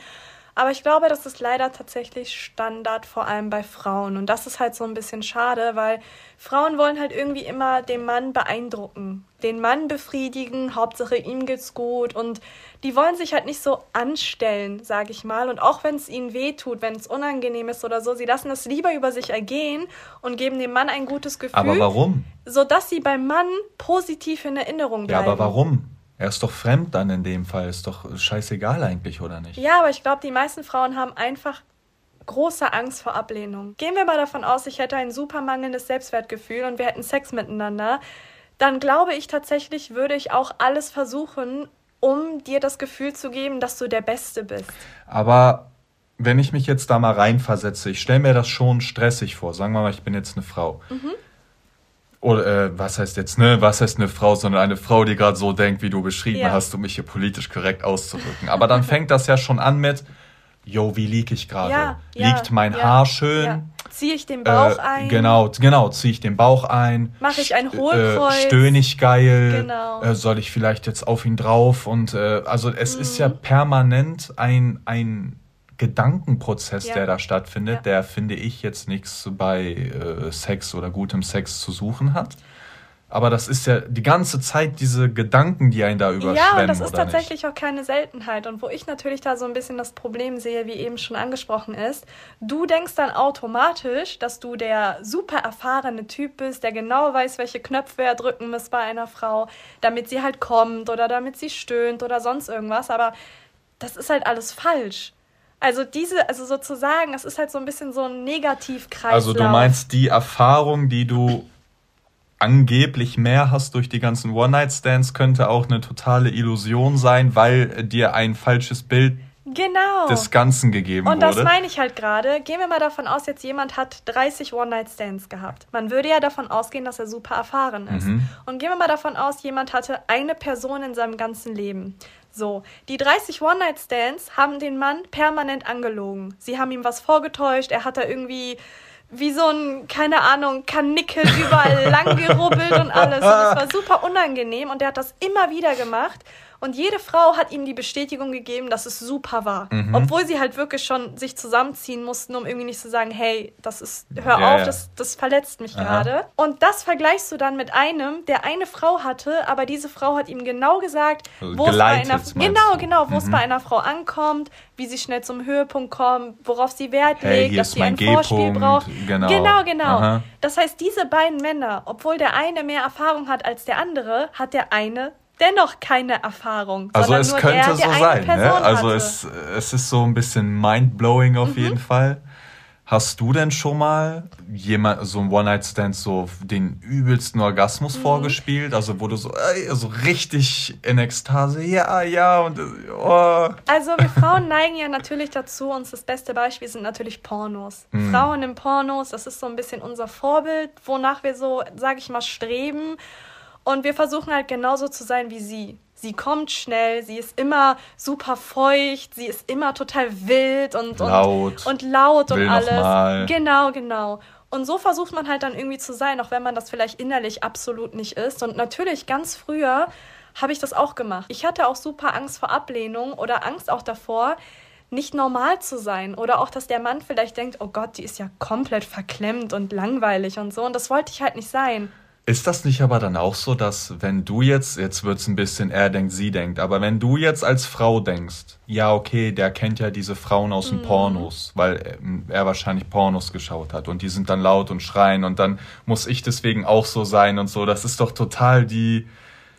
Speaker 2: Aber ich glaube, das ist leider tatsächlich Standard, vor allem bei Frauen. Und das ist halt so ein bisschen schade, weil Frauen wollen halt irgendwie immer den Mann beeindrucken, den Mann befriedigen, Hauptsache ihm geht's gut. Und die wollen sich halt nicht so anstellen, sage ich mal. Und auch wenn es ihnen weh tut, wenn es unangenehm ist oder so, sie lassen es lieber über sich ergehen und geben dem Mann ein gutes Gefühl.
Speaker 1: Aber warum?
Speaker 2: Sodass sie beim Mann positiv in Erinnerung
Speaker 1: bleiben. Ja, aber warum? Er ist doch fremd dann in dem Fall. Ist doch scheißegal eigentlich, oder nicht?
Speaker 2: Ja, aber ich glaube, die meisten Frauen haben einfach große Angst vor Ablehnung. Gehen wir mal davon aus, ich hätte ein super mangelndes Selbstwertgefühl und wir hätten Sex miteinander. Dann glaube ich tatsächlich, würde ich auch alles versuchen, um dir das Gefühl zu geben, dass du der Beste bist.
Speaker 1: Aber wenn ich mich jetzt da mal reinversetze, ich stelle mir das schon stressig vor. Sagen wir mal, ich bin jetzt eine Frau. Mhm oder äh, was heißt jetzt, ne, was heißt eine Frau, sondern eine Frau, die gerade so denkt, wie du beschrieben ja. hast, um mich hier politisch korrekt auszudrücken. Aber dann fängt das ja schon an mit, yo, wie lieg ich gerade? Ja, Liegt mein ja, Haar schön?
Speaker 2: Ziehe ich den Bauch äh, ein?
Speaker 1: Genau, genau, ziehe ich den Bauch ein.
Speaker 2: Mache ich ein Hohlkreuz?
Speaker 1: Äh, stöhne ich geil? Genau. Äh, soll ich vielleicht jetzt auf ihn drauf? Und äh, also es mhm. ist ja permanent ein, ein Gedankenprozess, ja. der da stattfindet, ja. der finde ich jetzt nichts bei äh, Sex oder gutem Sex zu suchen hat. Aber das ist ja die ganze Zeit diese Gedanken, die einen da überschwemmen. Ja, und
Speaker 2: das ist tatsächlich nicht? auch keine Seltenheit. Und wo ich natürlich da so ein bisschen das Problem sehe, wie eben schon angesprochen ist, du denkst dann automatisch, dass du der super erfahrene Typ bist, der genau weiß, welche Knöpfe er drücken muss bei einer Frau, damit sie halt kommt oder damit sie stöhnt oder sonst irgendwas. Aber das ist halt alles falsch. Also diese, also sozusagen, es ist halt so ein bisschen so ein Negativkreislauf.
Speaker 1: Also du meinst die Erfahrung, die du angeblich mehr hast durch die ganzen One-Night-Stands, könnte auch eine totale Illusion sein, weil dir ein falsches Bild genau. des Ganzen gegeben
Speaker 2: Und wurde. Und das meine ich halt gerade. Gehen wir mal davon aus, jetzt jemand hat 30 One-Night-Stands gehabt. Man würde ja davon ausgehen, dass er super erfahren ist. Mhm. Und gehen wir mal davon aus, jemand hatte eine Person in seinem ganzen Leben. So, die 30 One-Night-Stands haben den Mann permanent angelogen. Sie haben ihm was vorgetäuscht, er hat da irgendwie wie so ein, keine Ahnung, Kanickel überall [LAUGHS] lang gerubbelt und alles. Und es war super unangenehm und er hat das immer wieder gemacht. Und jede Frau hat ihm die Bestätigung gegeben, dass es super war. Mhm. Obwohl sie halt wirklich schon sich zusammenziehen mussten, um irgendwie nicht zu sagen, hey, das ist, hör ja, auf. Das, das verletzt mich gerade. Und das vergleichst du dann mit einem, der eine Frau hatte, aber diese Frau hat ihm genau gesagt, also wo es bei einer, genau, genau, wo mhm. es bei einer Frau ankommt, wie sie schnell zum Höhepunkt kommt, worauf sie Wert hey, legt, dass sie ein Vorspiel braucht. Genau, genau. genau. Aha. Das heißt, diese beiden Männer, obwohl der eine mehr Erfahrung hat als der andere, hat der eine dennoch keine Erfahrung. Also es könnte der,
Speaker 1: so sein. Ne? Also es, es ist so ein bisschen mind-blowing auf mhm. jeden Fall. Hast du denn schon mal jemand, so ein One-Night-Stand, so den übelsten Orgasmus mhm. vorgespielt? Also, wo du so, so richtig in Ekstase, ja, ja, und, oh.
Speaker 2: Also, wir Frauen [LAUGHS] neigen ja natürlich dazu, uns das beste Beispiel sind natürlich Pornos. Mhm. Frauen in Pornos, das ist so ein bisschen unser Vorbild, wonach wir so, sag ich mal, streben. Und wir versuchen halt genauso zu sein wie sie. Sie kommt schnell, sie ist immer super feucht, sie ist immer total wild und, laut und, und laut und alles. Genau, genau. Und so versucht man halt dann irgendwie zu sein, auch wenn man das vielleicht innerlich absolut nicht ist. Und natürlich ganz früher habe ich das auch gemacht. Ich hatte auch super Angst vor Ablehnung oder Angst auch davor, nicht normal zu sein. Oder auch, dass der Mann vielleicht denkt, oh Gott, die ist ja komplett verklemmt und langweilig und so. Und das wollte ich halt nicht sein.
Speaker 1: Ist das nicht aber dann auch so, dass wenn du jetzt, jetzt wird's ein bisschen er denkt, sie denkt, aber wenn du jetzt als Frau denkst, ja okay, der kennt ja diese Frauen aus den mhm. Pornos, weil er wahrscheinlich Pornos geschaut hat und die sind dann laut und schreien und dann muss ich deswegen auch so sein und so, das ist doch total die,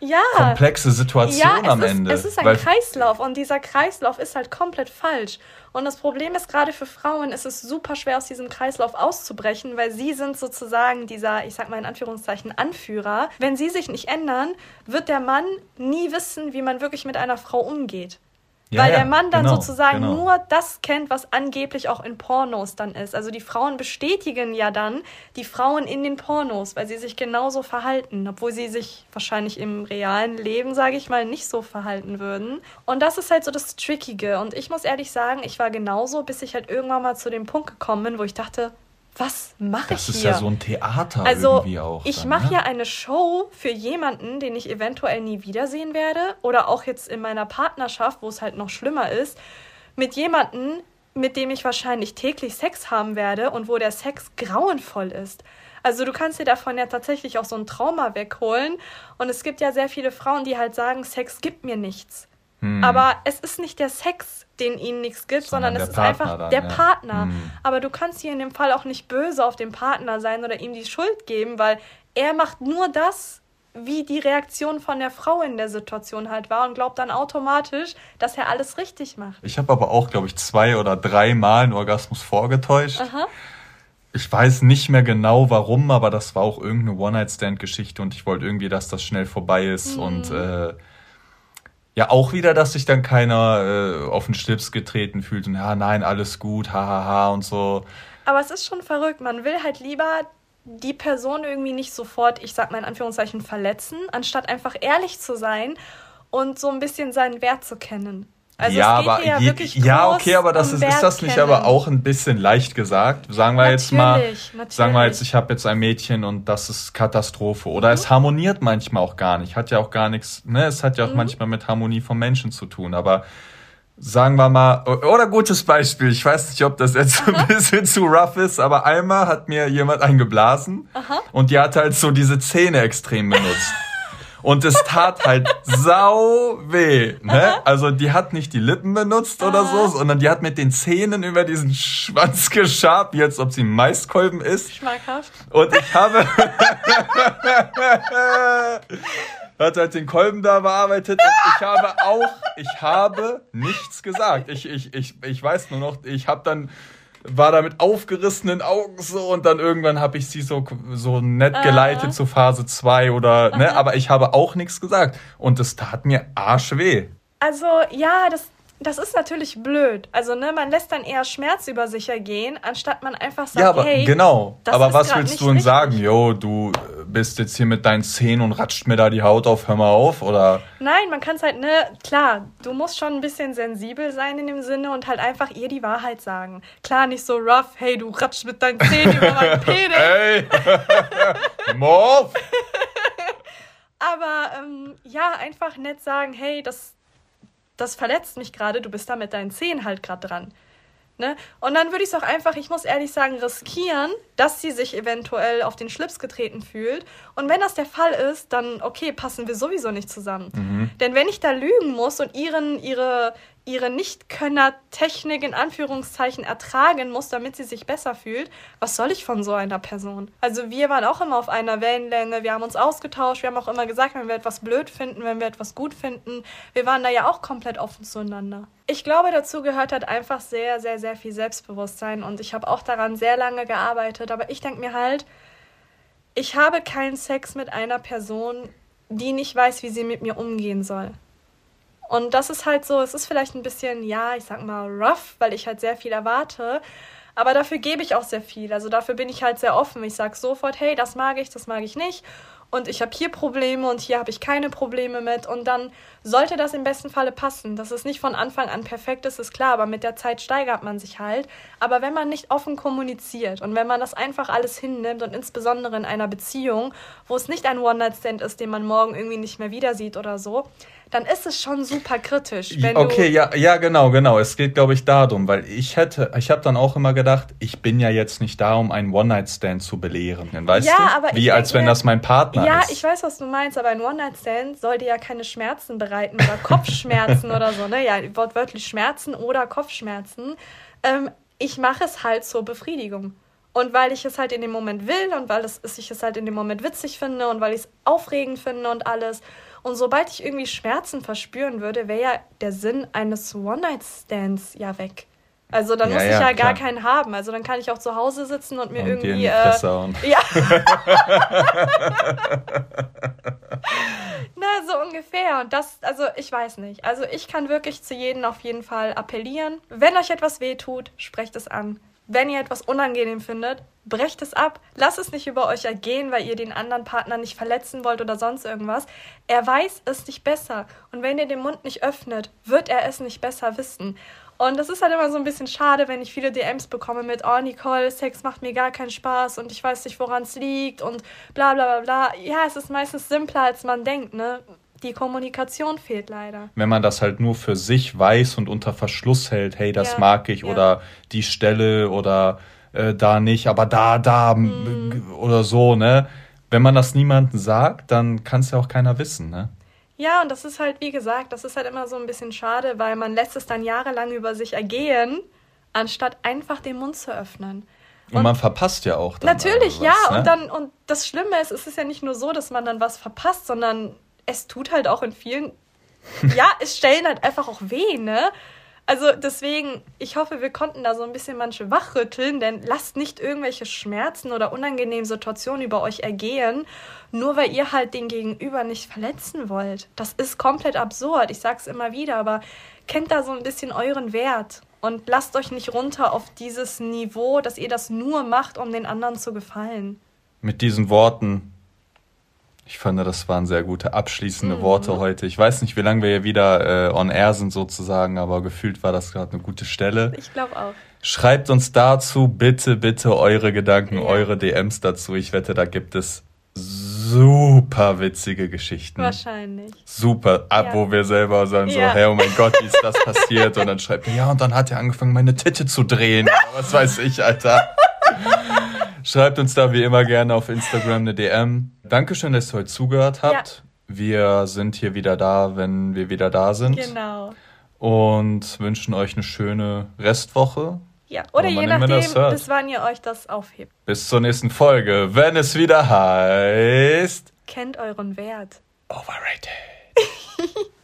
Speaker 1: ja. komplexe Situation
Speaker 2: ja, am ist, Ende. Es ist ein Kreislauf und dieser Kreislauf ist halt komplett falsch. Und das Problem ist gerade für Frauen ist es super schwer aus diesem Kreislauf auszubrechen, weil sie sind sozusagen dieser, ich sag mal in Anführungszeichen, Anführer. Wenn sie sich nicht ändern, wird der Mann nie wissen, wie man wirklich mit einer Frau umgeht. Ja, Weil ja, der Mann dann genau, sozusagen genau. nur das kennt, was angeblich auch in Pornos dann ist. Also die Frauen bestätigen ja dann die Frauen in den Pornos, weil sie sich genauso verhalten, obwohl sie sich wahrscheinlich im realen Leben, sage ich mal, nicht so verhalten würden. Und das ist halt so das Trickige. Und ich muss ehrlich sagen, ich war genauso, bis ich halt irgendwann mal zu dem Punkt gekommen bin, wo ich dachte, was mache ich hier? Das ist ja so ein Theater also, irgendwie auch. Ich mache ne? ja eine Show für jemanden, den ich eventuell nie wiedersehen werde. Oder auch jetzt in meiner Partnerschaft, wo es halt noch schlimmer ist, mit jemandem, mit dem ich wahrscheinlich täglich Sex haben werde und wo der Sex grauenvoll ist. Also du kannst dir davon ja tatsächlich auch so ein Trauma wegholen. Und es gibt ja sehr viele Frauen, die halt sagen, Sex gibt mir nichts. Hm. Aber es ist nicht der Sex, den ihnen nichts gibt, sondern, sondern es ist Partner einfach dann, der ja. Partner. Hm. Aber du kannst hier in dem Fall auch nicht böse auf den Partner sein oder ihm die Schuld geben, weil er macht nur das, wie die Reaktion von der Frau in der Situation halt war und glaubt dann automatisch, dass er alles richtig macht.
Speaker 1: Ich habe aber auch, glaube ich, zwei oder drei Mal einen Orgasmus vorgetäuscht. Aha. Ich weiß nicht mehr genau warum, aber das war auch irgendeine One-Night-Stand-Geschichte und ich wollte irgendwie, dass das schnell vorbei ist mhm. und äh, ja, auch wieder, dass sich dann keiner äh, auf den Schlips getreten fühlt und ja, nein, alles gut, hahaha ha, ha, und so.
Speaker 2: Aber es ist schon verrückt. Man will halt lieber die Person irgendwie nicht sofort, ich sag mal in Anführungszeichen, verletzen, anstatt einfach ehrlich zu sein und so ein bisschen seinen Wert zu kennen. Also ja,
Speaker 1: aber ja, ja, okay, aber das ist, ist das nicht kennen. aber auch ein bisschen leicht gesagt? Sagen wir natürlich, jetzt mal, natürlich. sagen wir jetzt, ich habe jetzt ein Mädchen und das ist Katastrophe. Oder mhm. es harmoniert manchmal auch gar nicht. Hat ja auch gar nichts, ne? Es hat ja auch mhm. manchmal mit Harmonie von Menschen zu tun. Aber sagen wir mal, oder gutes Beispiel, ich weiß nicht, ob das jetzt Aha. ein bisschen zu rough ist, aber einmal hat mir jemand eingeblasen Aha. und die hat halt so diese Zähne extrem benutzt. Und es tat halt sau weh. Ne? Also die hat nicht die Lippen benutzt oder so, sondern die hat mit den Zähnen über diesen Schwanz [LAUGHS] geschabt, wie als ob sie ein Maiskolben ist. Schmackhaft. Und ich habe... [LAUGHS] hat halt den Kolben da bearbeitet und ich habe auch, ich habe nichts gesagt. Ich, ich, ich, ich weiß nur noch, ich habe dann war da mit aufgerissenen Augen so und dann irgendwann habe ich sie so, so nett geleitet uh. zu Phase 2 oder, ne, [LAUGHS] aber ich habe auch nichts gesagt und es tat mir arschweh.
Speaker 2: Also, ja, das, das ist natürlich blöd. Also, ne, man lässt dann eher Schmerz über sich ergehen, anstatt man einfach sagt, ja, aber, hey,
Speaker 1: genau. aber was willst du denn sagen? Jo, du äh, bist jetzt hier mit deinen Zähnen und ratscht mir da die Haut auf, hör mal auf, oder?
Speaker 2: Nein, man kann es halt, ne, klar, du musst schon ein bisschen sensibel sein in dem Sinne und halt einfach ihr die Wahrheit sagen. Klar, nicht so rough, hey, du ratscht mit deinen Zähnen über meinen [LAUGHS] Penis. Hey! [LAUGHS] Morph! [LAUGHS] Aber, ähm, ja, einfach nett sagen, hey, das das verletzt mich gerade, du bist da mit deinen Zehen halt gerade dran. Ne? Und dann würde ich es auch einfach, ich muss ehrlich sagen, riskieren, dass sie sich eventuell auf den Schlips getreten fühlt. Und wenn das der Fall ist, dann okay, passen wir sowieso nicht zusammen. Mhm. Denn wenn ich da lügen muss und ihren, ihre, ihre Nichtkönner-Technik in Anführungszeichen ertragen muss, damit sie sich besser fühlt, was soll ich von so einer Person? Also wir waren auch immer auf einer Wellenlänge, wir haben uns ausgetauscht, wir haben auch immer gesagt, wenn wir etwas blöd finden, wenn wir etwas gut finden, wir waren da ja auch komplett offen zueinander. Ich glaube, dazu gehört halt einfach sehr, sehr, sehr viel Selbstbewusstsein und ich habe auch daran sehr lange gearbeitet, aber ich denke mir halt, ich habe keinen Sex mit einer Person, die nicht weiß, wie sie mit mir umgehen soll. Und das ist halt so, es ist vielleicht ein bisschen, ja, ich sag mal, rough, weil ich halt sehr viel erwarte. Aber dafür gebe ich auch sehr viel. Also dafür bin ich halt sehr offen. Ich sage sofort, hey, das mag ich, das mag ich nicht und ich habe hier Probleme und hier habe ich keine Probleme mit und dann sollte das im besten Falle passen. Dass es nicht von Anfang an perfekt ist, ist klar, aber mit der Zeit steigert man sich halt. Aber wenn man nicht offen kommuniziert und wenn man das einfach alles hinnimmt und insbesondere in einer Beziehung, wo es nicht ein One-Night-Stand ist, den man morgen irgendwie nicht mehr wieder sieht oder so, dann ist es schon super kritisch.
Speaker 1: okay, ja, ja, genau, genau. Es geht, glaube ich, darum, weil ich hätte, ich habe dann auch immer gedacht, ich bin ja jetzt nicht da, um einen One-Night-Stand zu belehren. Weißt ja, du? Aber Wie als wenn das mein Partner
Speaker 2: ja, ist. Ja, ich weiß, was du meinst, aber ein One-Night-Stand soll dir ja keine Schmerzen bereiten oder Kopfschmerzen [LAUGHS] oder so, ne? Ja, wortwörtlich Schmerzen oder Kopfschmerzen. Ähm, ich mache es halt zur Befriedigung. Und weil ich es halt in dem Moment will und weil es, ich es halt in dem Moment witzig finde und weil ich es aufregend finde und alles. Und sobald ich irgendwie Schmerzen verspüren würde, wäre ja der Sinn eines One-Night-Stands ja weg. Also dann ja, muss ich ja, ja gar keinen haben. Also dann kann ich auch zu Hause sitzen und mir und irgendwie. Äh, [LAUGHS] ja. [LAUGHS] Na, so ungefähr. Und das, also ich weiß nicht. Also ich kann wirklich zu jedem auf jeden Fall appellieren. Wenn euch etwas wehtut, sprecht es an. Wenn ihr etwas unangenehm findet, brecht es ab. Lasst es nicht über euch ergehen, weil ihr den anderen Partner nicht verletzen wollt oder sonst irgendwas. Er weiß es nicht besser. Und wenn ihr den Mund nicht öffnet, wird er es nicht besser wissen. Und das ist halt immer so ein bisschen schade, wenn ich viele DMs bekomme mit, oh Nicole, Sex macht mir gar keinen Spaß und ich weiß nicht, woran es liegt und bla bla bla bla. Ja, es ist meistens simpler, als man denkt, ne? Die Kommunikation fehlt leider.
Speaker 1: Wenn man das halt nur für sich weiß und unter Verschluss hält, hey, das ja, mag ich ja. oder die Stelle oder äh, da nicht, aber da, da mhm. oder so, ne? Wenn man das niemandem sagt, dann kann es ja auch keiner wissen, ne?
Speaker 2: Ja, und das ist halt, wie gesagt, das ist halt immer so ein bisschen schade, weil man lässt es dann jahrelang über sich ergehen, anstatt einfach den Mund zu öffnen.
Speaker 1: Und, und man verpasst ja auch.
Speaker 2: Dann natürlich, was, ja. Ne? Und dann, und das Schlimme ist, es ist ja nicht nur so, dass man dann was verpasst, sondern es tut halt auch in vielen, ja, [LAUGHS] es stellen halt einfach auch weh, ne? Also deswegen, ich hoffe, wir konnten da so ein bisschen manche wachrütteln, denn lasst nicht irgendwelche Schmerzen oder unangenehmen Situationen über euch ergehen, nur weil ihr halt den Gegenüber nicht verletzen wollt. Das ist komplett absurd, ich sag's immer wieder, aber kennt da so ein bisschen euren Wert und lasst euch nicht runter auf dieses Niveau, dass ihr das nur macht, um den anderen zu gefallen.
Speaker 1: Mit diesen Worten ich fand, das waren sehr gute abschließende mhm. Worte heute. Ich weiß nicht, wie lange wir hier wieder äh, on air sind sozusagen, aber gefühlt war das gerade eine gute Stelle.
Speaker 2: Ich glaube auch.
Speaker 1: Schreibt uns dazu bitte, bitte eure Gedanken, ja. eure DMs dazu. Ich wette, da gibt es super witzige Geschichten.
Speaker 2: Wahrscheinlich.
Speaker 1: Super, ab ja. wo wir selber sagen so, hey, oh mein Gott, wie ist das passiert? Und dann schreibt er, ja, und dann hat er angefangen, meine Titte zu drehen. was weiß ich, Alter. [LAUGHS] Schreibt uns da wie immer gerne auf Instagram eine DM. Dankeschön, dass ihr heute zugehört habt. Ja. Wir sind hier wieder da, wenn wir wieder da sind. Genau. Und wünschen euch eine schöne Restwoche.
Speaker 2: Ja, oder je nachdem, bis wann ihr euch das aufhebt.
Speaker 1: Bis zur nächsten Folge, wenn es wieder heißt.
Speaker 2: Kennt euren Wert.
Speaker 1: Overrated. [LAUGHS]